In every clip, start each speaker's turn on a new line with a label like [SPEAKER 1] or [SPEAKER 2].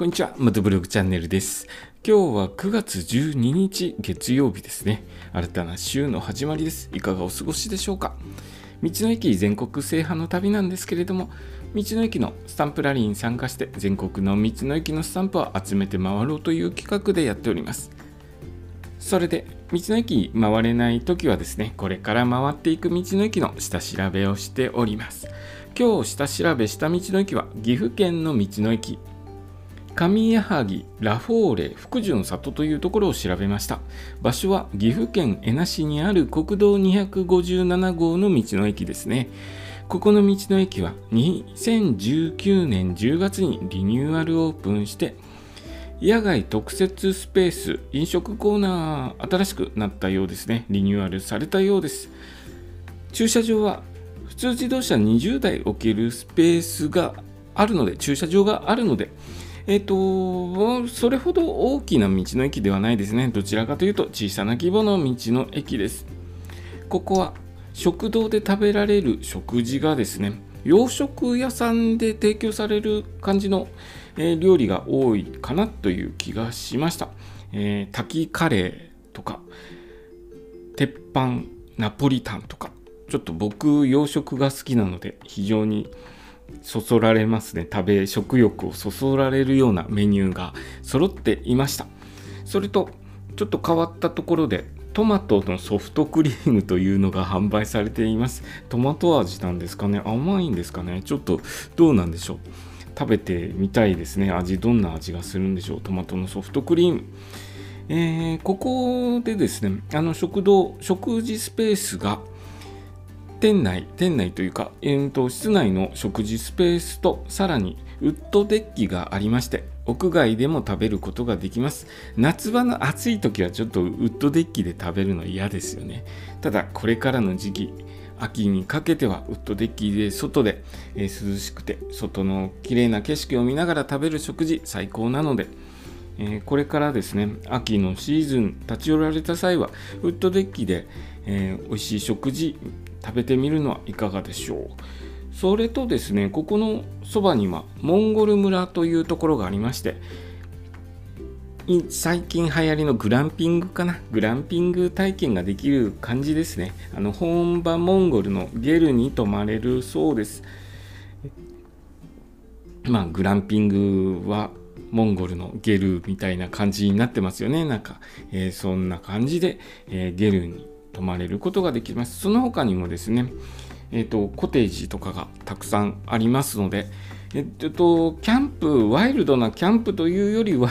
[SPEAKER 1] こんにちは、マトブログチャンネルです。今日は9月12日月曜日ですね。新たな週の始まりです。いかがお過ごしでしょうか？道の駅全国制覇の旅なんですけれども、道の駅のスタンプラリーに参加して全国の道の駅のスタンプを集めて回ろうという企画でやっております。それで、道の駅回れない時はですね、これから回っていく道の駅の下調べをしております。今日下調べした道の駅は岐阜県の道の駅上矢萩ラフォーレ福寿の里というところを調べました。場所は岐阜県恵那市にある国道257号の道の駅ですね。ここの道の駅は2019年10月にリニューアルオープンして野外特設スペース飲食コーナー新しくなったようですね。リニューアルされたようです。駐車場は普通自動車20台置けるスペースがあるので駐車場があるのでえっ、と、それほど大きな道の駅ではないですね。どちらかというと小さな規模の道の駅です。ここは食堂で食べられる食事がですね、洋食屋さんで提供される感じの、えー料理が多いかなという気がしました。えー炊きカレーとか、鉄板ナポリタンとか、ちょっと僕洋食が好きなので非常にそそられますね。食べ食欲をそそられるようなメニューが揃っていました。それとちょっと変わったところでトマトのソフトクリームというのが 販売されています。トマト味なんですかね？甘いんですかね？ちょっとどうなんでしょう？食べてみたいですね。味どんな味がするんでしょう？トマトのソフトクリーム。えーここでですねあの食堂食事スペースが店内店内というか、えーと室内の食事スペースとさらにウッドデッキがありまして屋外でも食べることができます。夏場の暑い時はちょっとウッドデッキで食べるの嫌ですよね。ただこれからの時期秋にかけてはウッドデッキで外で、えー涼しくて外の綺麗な景色を見ながら食べる食事最高なのでえーこれからですね秋のシーズン立ち寄られた際はウッドデッキで、えー美味しい食事食べてみるのはいかがでしょう。それとですねここのそばにはモンゴル村というところがありまして最近流行りのグランピングかな？グランピング体験ができる感じですね。あの本場モンゴルのゲルに泊まれるそうです。まあグランピングはモンゴルのゲルみたいな感じになってますよね。なんか、えーそんな感じで、えーゲルに泊まれることができますその他にもですねえっ、とコテージとかがたくさんありますのでえっと、キャンプ、ワイルドなキャンプというよりは、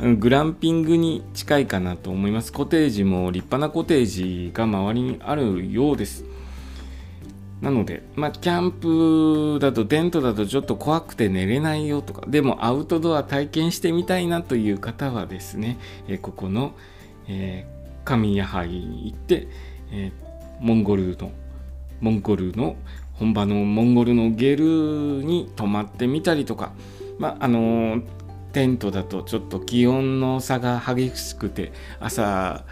[SPEAKER 1] グランピングに近いかなと思います。コテージも立派なコテージが周りにあるようです。なので、まあ、キャンプだとテントだとちょっと怖くて寝れないよとか、でもアウトドア体験してみたいなという方はですね、えここの、えー上谷萩に行って、えーモンゴルの、モンゴルの本場のモンゴルのゲルに泊まってみたりとか、まあ、あのーテントだとちょっと気温の差が激しくて朝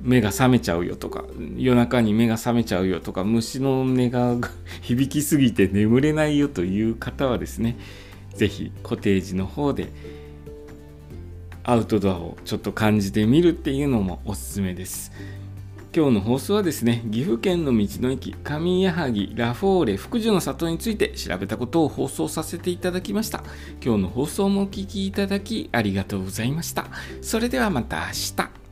[SPEAKER 1] 目が覚めちゃうよとか夜中に目が覚めちゃうよとか虫の音が響きすぎて眠れないよという方はですね是非コテージの方でアウトドアをちょっと感じてみるっていうのもおすすめです。今日の放送はですね岐阜県の道の駅上矢萩ラフォーレ福寿の里について調べたことを放送させていただきました。今日の放送もお聴きいただきありがとうございました。それではまた明日。